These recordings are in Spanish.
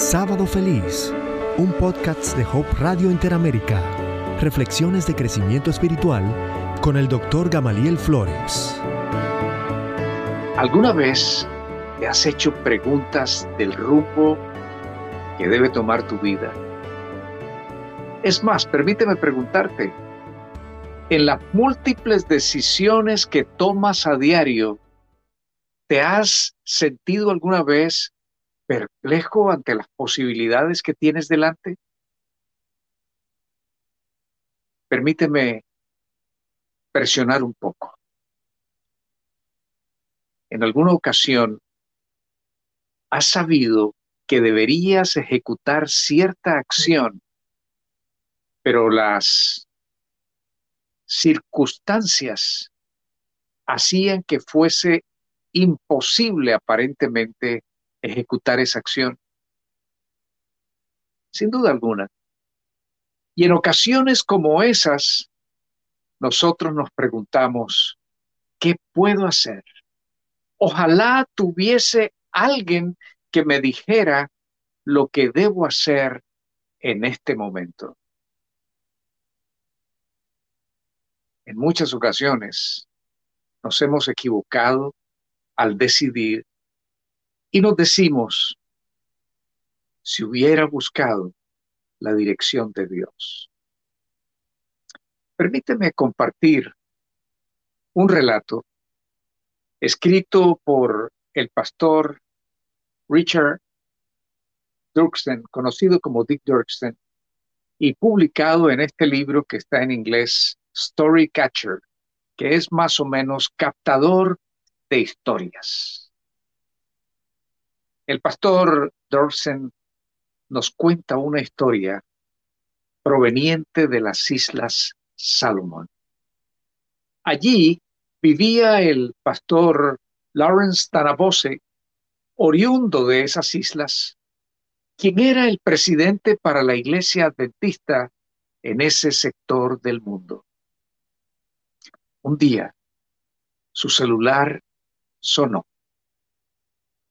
Sábado Feliz, un podcast de Hope Radio Interamérica. Reflexiones de crecimiento espiritual con el doctor Gamaliel Flores. ¿Alguna vez te has hecho preguntas del rumbo que debe tomar tu vida? Es más, permíteme preguntarte, en las múltiples decisiones que tomas a diario, ¿te has sentido alguna vez perplejo ante las posibilidades que tienes delante? Permíteme presionar un poco. En alguna ocasión, has sabido que deberías ejecutar cierta acción, pero las circunstancias hacían que fuese imposible aparentemente ejecutar esa acción. Sin duda alguna. Y en ocasiones como esas, nosotros nos preguntamos, ¿qué puedo hacer? Ojalá tuviese alguien que me dijera lo que debo hacer en este momento. En muchas ocasiones nos hemos equivocado al decidir y nos decimos, si hubiera buscado la dirección de Dios. Permíteme compartir un relato escrito por el pastor Richard Dirksen, conocido como Dick Dirksen, y publicado en este libro que está en inglés, Story Catcher, que es más o menos captador de historias. El pastor Dorsen nos cuenta una historia proveniente de las Islas Salomón. Allí vivía el pastor Lawrence Tanabose, oriundo de esas islas, quien era el presidente para la iglesia adventista en ese sector del mundo. Un día, su celular sonó.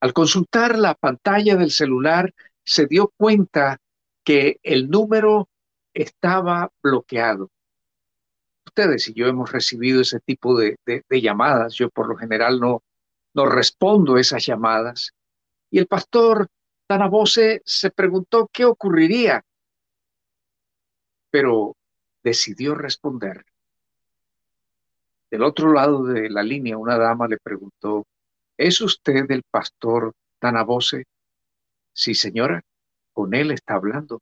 Al consultar la pantalla del celular, se dio cuenta que el número estaba bloqueado. Ustedes y yo hemos recibido ese tipo de, llamadas. Yo por lo general no, no respondo esas llamadas. Y el pastor Tanabose se preguntó qué ocurriría, pero decidió responder. Del otro lado de la línea, una dama le preguntó, ¿Es usted el pastor Tanabose? Sí, señora, con él está hablando.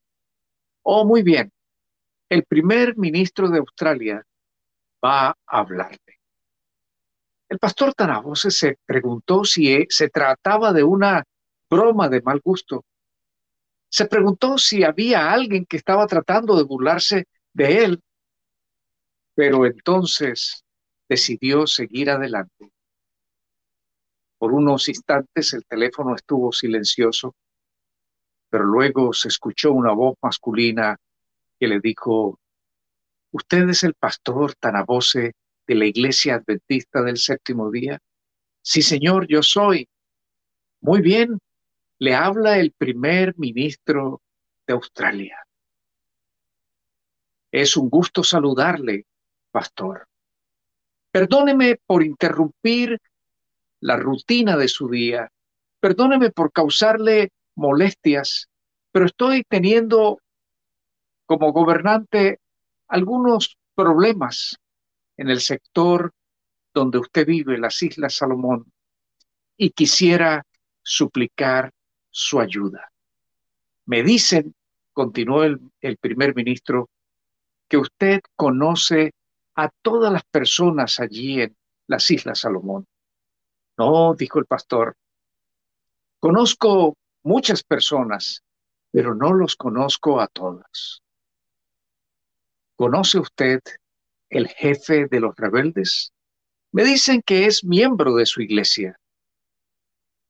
Oh, muy bien. El primer ministro de Australia va a hablarle. El pastor Tanabose se preguntó si e, se trataba de una broma de mal gusto. Se preguntó si había alguien que estaba tratando de burlarse de él, pero entonces decidió seguir adelante. Por unos instantes el teléfono estuvo silencioso, pero luego se escuchó una voz masculina que le dijo, ¿Usted es el pastor Tanabose de la Iglesia Adventista del Séptimo Día? Sí, señor, yo soy. Muy bien, le habla el primer ministro de Australia. Es un gusto saludarle, pastor. Perdóneme por interrumpir la rutina de su día. Perdóneme por causarle molestias, pero estoy teniendo como gobernante algunos problemas en el sector donde usted vive, las Islas Salomón, y quisiera suplicar su ayuda. Me dicen, continuó el, el primer ministro, que usted conoce a todas las personas allí en las Islas Salomón. No, dijo el pastor, conozco muchas personas, pero no los conozco a todas. ¿Conoce usted el jefe de los rebeldes? Me dicen que es miembro de su iglesia.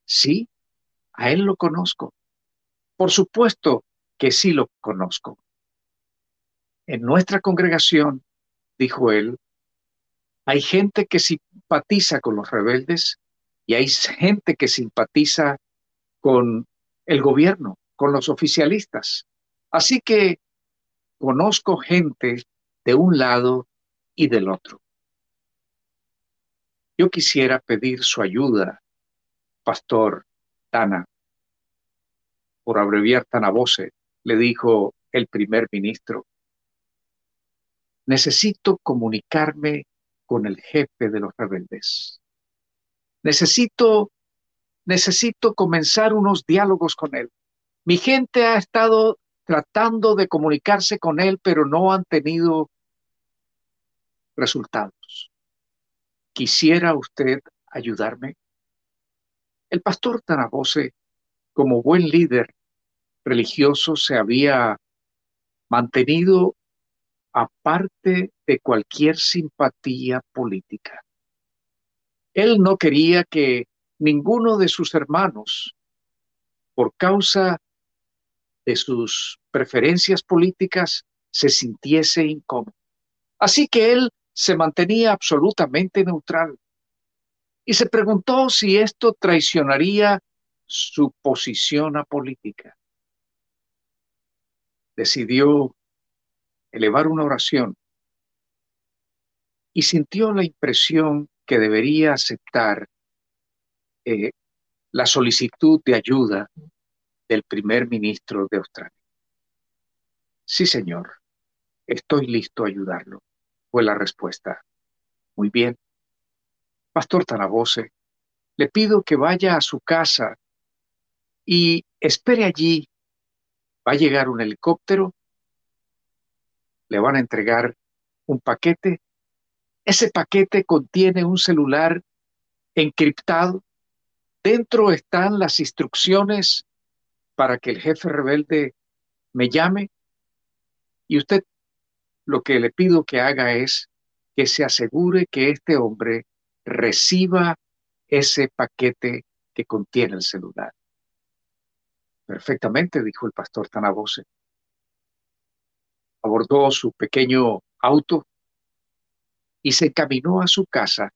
Sí, a él lo conozco. Por supuesto que sí lo conozco. En nuestra congregación, dijo él, hay gente que simpatiza con los rebeldes y hay gente que simpatiza con el gobierno, con los oficialistas. Así que conozco gente de un lado y del otro. Yo quisiera pedir su ayuda, pastor Tana, por abreviar Tanabose, le dijo el primer ministro. Necesito comunicarme con el jefe de los rebeldes. Necesito, necesito comenzar unos diálogos con él. Mi gente ha estado tratando de comunicarse con él, pero no han tenido resultados. ¿Quisiera usted ayudarme? El pastor Tanabose, como buen líder religioso, se había mantenido aparte de cualquier simpatía política. Él no quería que ninguno de sus hermanos, por causa de sus preferencias políticas, se sintiese incómodo. Así que él se mantenía absolutamente neutral y se preguntó si esto traicionaría su posición apolítica. Decidió elevar una oración y sintió la impresión que debería aceptar eh, la solicitud de ayuda del primer ministro de Australia. Sí, señor, estoy listo a ayudarlo, fue la respuesta. Muy bien. Pastor Tanabose, le pido que vaya a su casa y espere allí. Va a llegar un helicóptero le van a entregar un paquete. Ese paquete contiene un celular encriptado. Dentro están las instrucciones para que el jefe rebelde me llame. Y usted lo que le pido que haga es que se asegure que este hombre reciba ese paquete que contiene el celular. Perfectamente, dijo el pastor Tanabose abordó su pequeño auto y se caminó a su casa.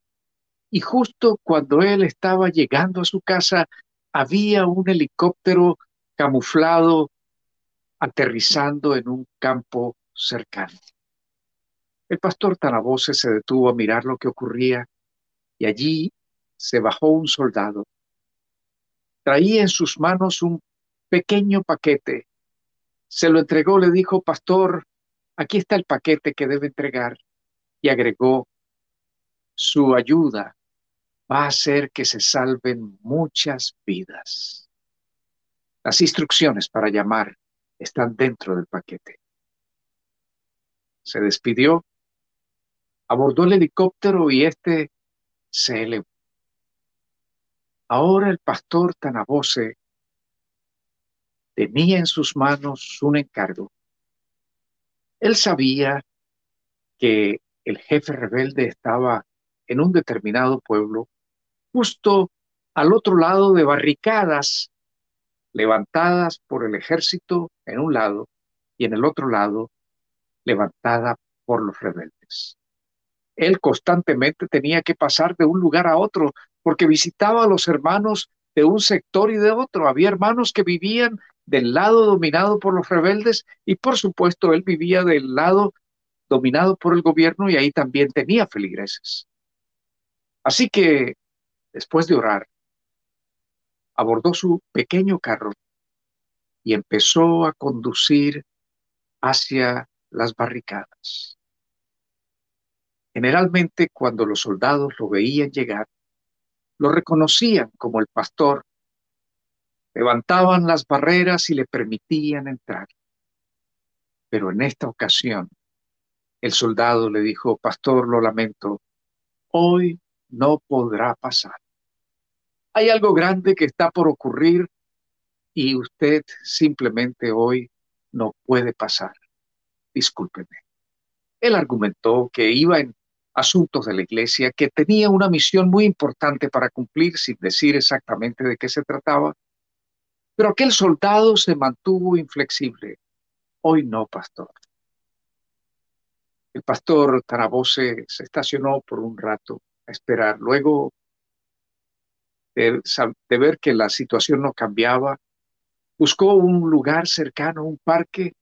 Y justo cuando él estaba llegando a su casa, había un helicóptero camuflado aterrizando en un campo cercano. El pastor Tanabose se detuvo a mirar lo que ocurría y allí se bajó un soldado. Traía en sus manos un pequeño paquete. Se lo entregó, le dijo, pastor, aquí está el paquete que debe entregar y agregó, su ayuda va a hacer que se salven muchas vidas. Las instrucciones para llamar están dentro del paquete. Se despidió, abordó el helicóptero y este se elevó. Ahora el pastor Tanabose tenía en sus manos un encargo él sabía que el jefe rebelde estaba en un determinado pueblo, justo al otro lado de barricadas levantadas por el ejército en un lado y en el otro lado levantada por los rebeldes. Él constantemente tenía que pasar de un lugar a otro porque visitaba a los hermanos de un sector y de otro. Había hermanos que vivían del lado dominado por los rebeldes y por supuesto él vivía del lado dominado por el gobierno y ahí también tenía feligreses. Así que, después de orar, abordó su pequeño carro y empezó a conducir hacia las barricadas. Generalmente cuando los soldados lo veían llegar, lo reconocían como el pastor levantaban las barreras y le permitían entrar. Pero en esta ocasión, el soldado le dijo, Pastor, lo lamento, hoy no podrá pasar. Hay algo grande que está por ocurrir y usted simplemente hoy no puede pasar. Discúlpeme. Él argumentó que iba en asuntos de la iglesia, que tenía una misión muy importante para cumplir sin decir exactamente de qué se trataba, pero aquel soldado se mantuvo inflexible. Hoy no, pastor. El pastor Tarabose se estacionó por un rato a esperar. Luego de, ver que la situación no cambiaba, Buscó un lugar cercano, un parque.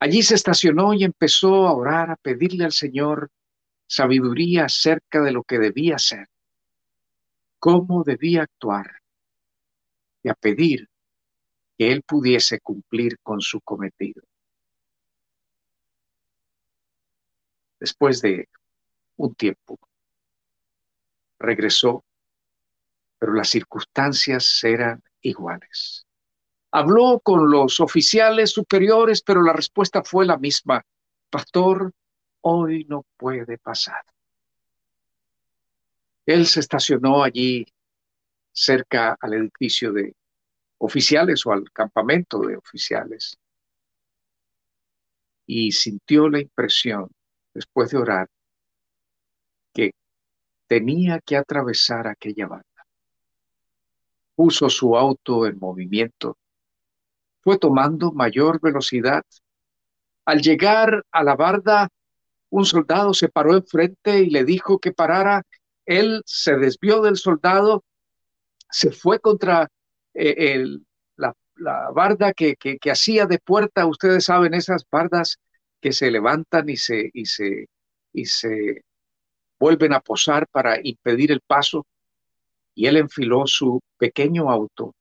Allí se estacionó y empezó a orar, a pedirle al Señor sabiduría acerca de lo que debía hacer, cómo debía actuar y a pedir que él pudiese cumplir con su cometido. Después de un tiempo, regresó, pero las circunstancias eran iguales. Habló con los oficiales superiores, pero la respuesta fue la misma. Pastor, hoy no puede pasar. Él se estacionó allí cerca al edificio de oficiales o al campamento de oficiales y sintió la impresión, después de orar, que tenía que atravesar aquella banda. Puso su auto en movimiento, fue tomando mayor velocidad. Al llegar a la barda, un soldado se paró enfrente y le dijo que parara. Él se desvió del soldado, se fue contra eh, la, barda que, que, hacía de puerta. Ustedes saben, esas bardas que se levantan y se, y se, y se vuelven a posar para impedir el paso. Y él enfiló su pequeño auto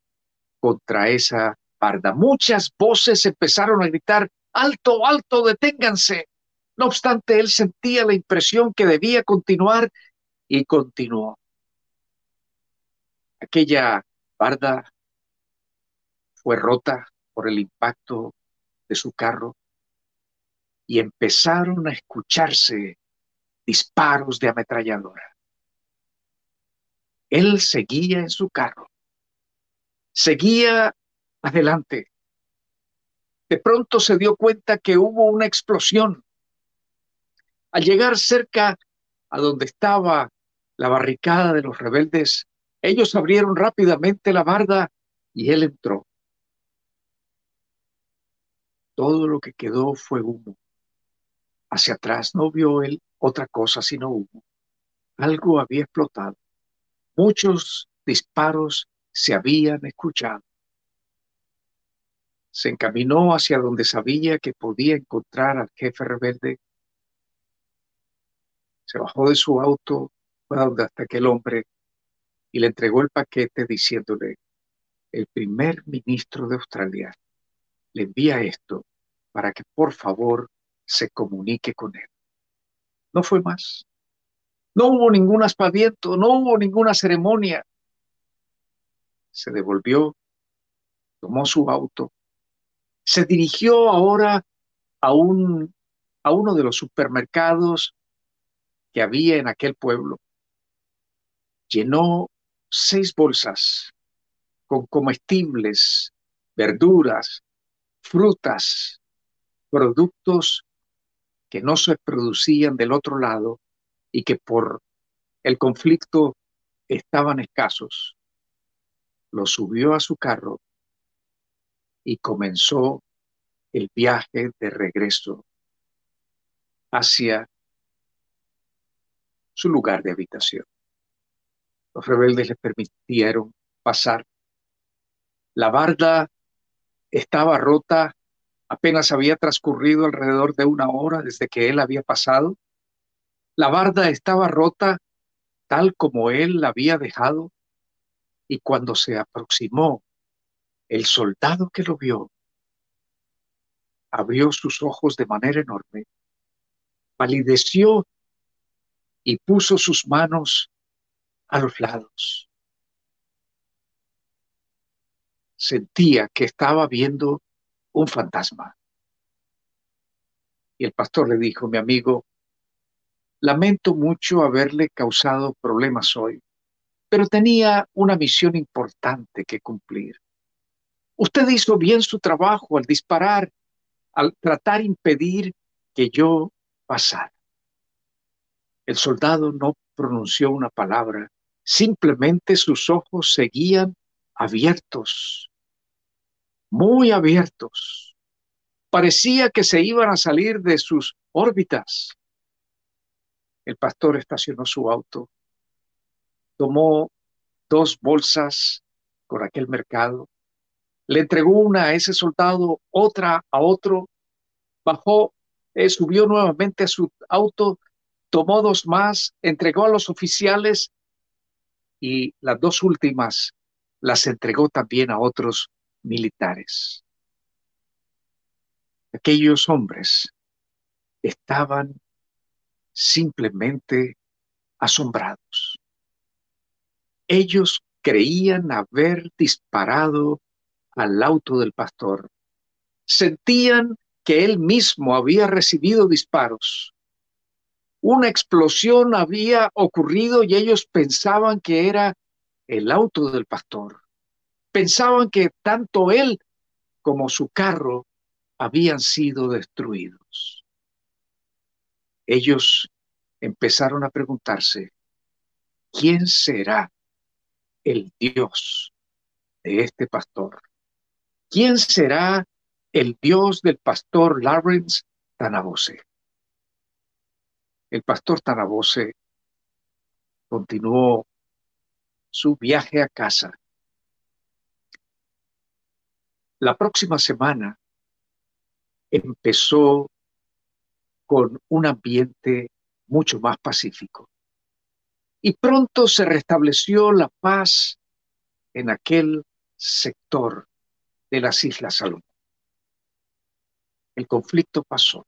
contra esa barda. Muchas voces empezaron a gritar, alto, alto, deténganse. No obstante, él sentía la impresión que debía continuar y continuó. Aquella barda fue rota por el impacto de su carro y empezaron a escucharse disparos de ametralladora. Él seguía en su carro, seguía adelante. De pronto se dio cuenta que hubo una explosión al llegar cerca a donde estaba la barricada de los rebeldes, ellos abrieron rápidamente la barda y él entró. Todo lo que quedó fue humo. Hacia atrás no vio él otra cosa sino humo. Algo había explotado. Muchos disparos se habían escuchado. Se encaminó hacia donde sabía que podía encontrar al jefe rebelde se bajó de su auto, fue hasta aquel hombre y le entregó el paquete diciéndole, el primer ministro de Australia le envía esto para que por favor se comunique con él. No fue más. No hubo ningún aspaviento, no hubo ninguna ceremonia. Se devolvió, tomó su auto, se dirigió ahora a, un, a uno de los supermercados que había en aquel pueblo, llenó seis bolsas con comestibles, verduras, frutas, productos que no se producían del otro lado y que por el conflicto estaban escasos. Lo subió a su carro y comenzó el viaje de regreso hacia su lugar de habitación. Los rebeldes le permitieron pasar. La barda estaba rota, apenas había transcurrido alrededor de una hora desde que él había pasado. La barda estaba rota tal como él la había dejado y cuando se aproximó, el soldado que lo vio abrió sus ojos de manera enorme, palideció y puso sus manos a los lados. Sentía que estaba viendo un fantasma. Y el pastor le dijo, mi amigo, lamento mucho haberle causado problemas hoy, pero tenía una misión importante que cumplir. Usted hizo bien su trabajo al disparar, al tratar de impedir que yo pasara. El soldado no pronunció una palabra, simplemente sus ojos seguían abiertos, muy abiertos. Parecía que se iban a salir de sus órbitas. El pastor estacionó su auto, tomó dos bolsas con aquel mercado, le entregó una a ese soldado, otra a otro, bajó, eh, subió nuevamente a su auto, tomó dos más, entregó a los oficiales y las dos últimas las entregó también a otros militares. Aquellos hombres estaban simplemente asombrados. Ellos creían haber disparado al auto del pastor. Sentían que él mismo había recibido disparos. Una explosión había ocurrido y ellos pensaban que era el auto del pastor. Pensaban que tanto él como su carro habían sido destruidos. Ellos empezaron a preguntarse, ¿quién será el Dios de este pastor? ¿Quién será el Dios del pastor Lawrence Tanabose? El pastor Tanabose continuó su viaje a casa. La próxima semana empezó con un ambiente mucho más pacífico. Y pronto se restableció la paz en aquel sector de las Islas Salomón. El conflicto pasó.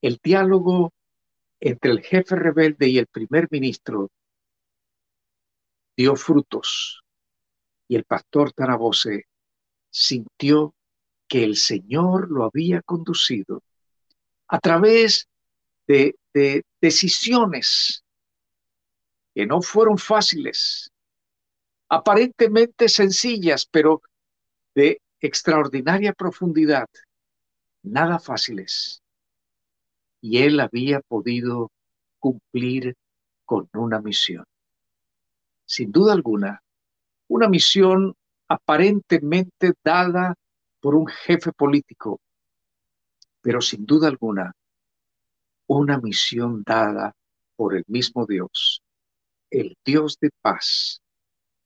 El diálogo entre el jefe rebelde y el primer ministro dio frutos y el pastor Tanabose sintió que el Señor lo había conducido a través de, de decisiones que no fueron fáciles, aparentemente sencillas, pero de extraordinaria profundidad, nada fáciles. Y él había podido cumplir con una misión. Sin duda alguna, una misión aparentemente dada por un jefe político, pero sin duda alguna, una misión dada por el mismo Dios, el Dios de paz,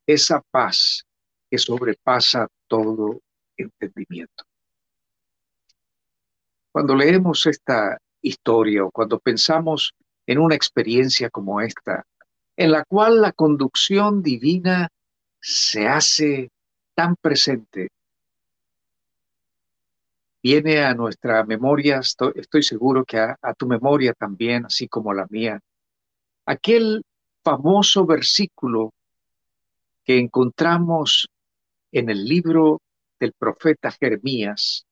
esa paz que sobrepasa todo entendimiento. Cuando leemos esta historia o cuando pensamos en una experiencia como esta, en la cual la conducción divina se hace tan presente, viene a nuestra memoria, estoy, seguro que a, tu memoria también, así como la mía, aquel famoso versículo que encontramos en el libro del profeta Jeremías,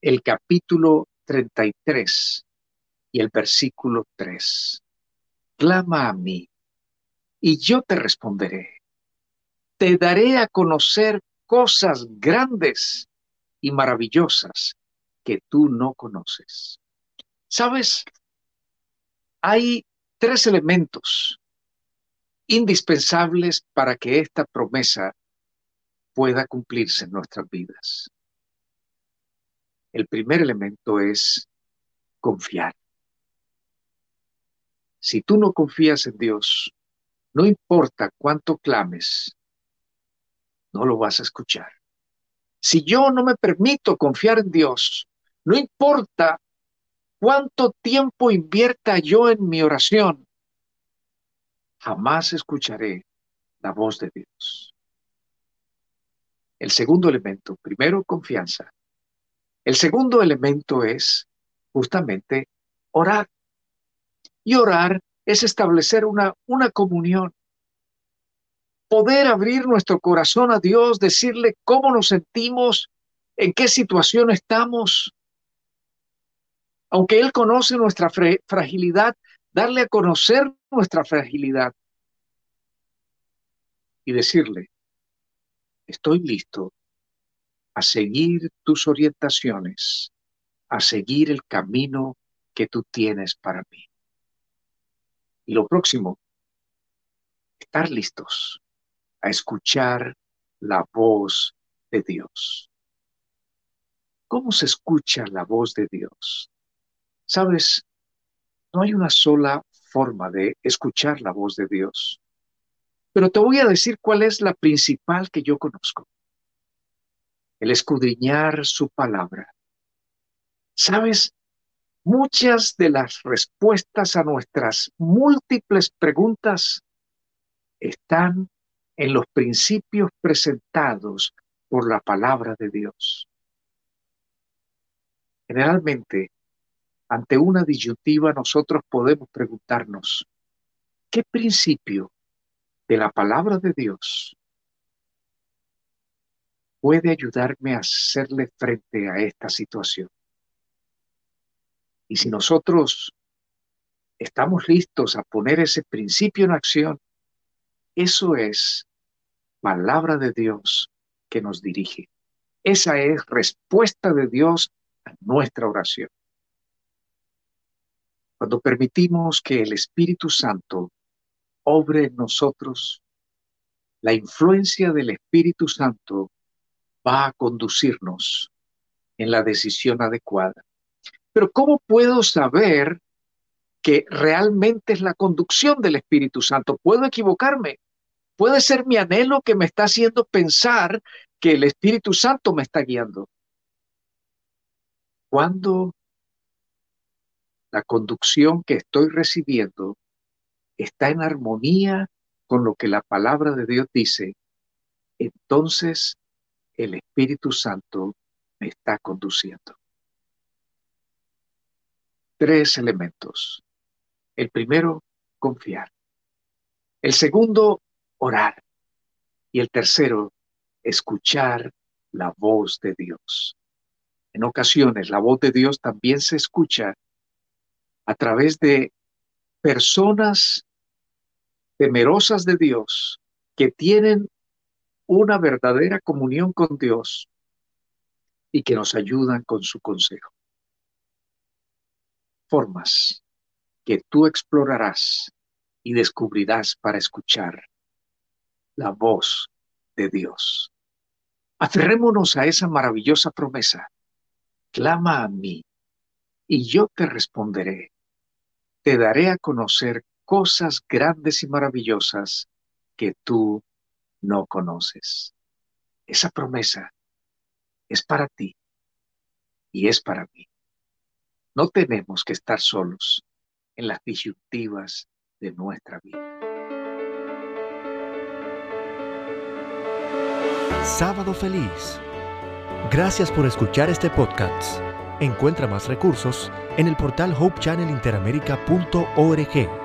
el capítulo 33 y el versículo 3. Clama a mí y yo te responderé. Te daré a conocer cosas grandes y maravillosas que tú no conoces. ¿Sabes? Hay tres elementos indispensables para que esta promesa pueda cumplirse en nuestras vidas. El primer elemento es confiar. Si tú no confías en Dios, no importa cuánto clames, no lo vas a escuchar. Si yo no me permito confiar en Dios, no importa cuánto tiempo invierta yo en mi oración, jamás escucharé la voz de Dios. El segundo elemento, primero confianza. El segundo elemento es justamente orar. Y orar es establecer una, una comunión. Poder abrir nuestro corazón a Dios, decirle cómo nos sentimos, en qué situación estamos. Aunque Él conoce nuestra fragilidad, darle a conocer nuestra fragilidad y decirle, estoy listo a seguir tus orientaciones, a seguir el camino que tú tienes para mí. Y lo próximo, estar listos a escuchar la voz de Dios. ¿Cómo se escucha la voz de Dios? Sabes, no hay una sola forma de escuchar la voz de Dios. Pero te voy a decir cuál es la principal que yo conozco. el escudriñar su palabra. ¿Sabes? Muchas de las respuestas a nuestras múltiples preguntas están en los principios presentados por la palabra de Dios. Generalmente, ante una disyuntiva, nosotros podemos preguntarnos, ¿qué principio de la palabra de Dios puede ayudarme a hacerle frente a esta situación? Y si nosotros estamos listos a poner ese principio en acción, eso es palabra de Dios que nos dirige. Esa es respuesta de Dios a nuestra oración. Cuando permitimos que el Espíritu Santo obre en nosotros, la influencia del Espíritu Santo va a conducirnos en la decisión adecuada. Pero ¿cómo puedo saber que realmente es la conducción del Espíritu Santo? ¿Puedo equivocarme? Puede ser mi anhelo que me está haciendo pensar que el Espíritu Santo me está guiando. Cuando la conducción que estoy recibiendo está en armonía con lo que la palabra de Dios dice, entonces el Espíritu Santo me está conduciendo. Tres elementos. El primero, confiar. El segundo, orar. Y el tercero, escuchar la voz de Dios. En ocasiones la voz de Dios también se escucha a través de personas temerosas de Dios que tienen una verdadera comunión con Dios y que nos ayudan con su consejo. Formas que tú explorarás y descubrirás para escuchar la voz de Dios. Aferrémonos a esa maravillosa promesa. Clama a mí y yo te responderé te daré a conocer cosas grandes y maravillosas que tú no conoces. Esa promesa es para ti y es para mí. No tenemos que estar solos en las disyuntivas de nuestra vida. Sábado feliz. Gracias por escuchar este podcast. Encuentra más recursos en el portal hopechannelinteramerica.org.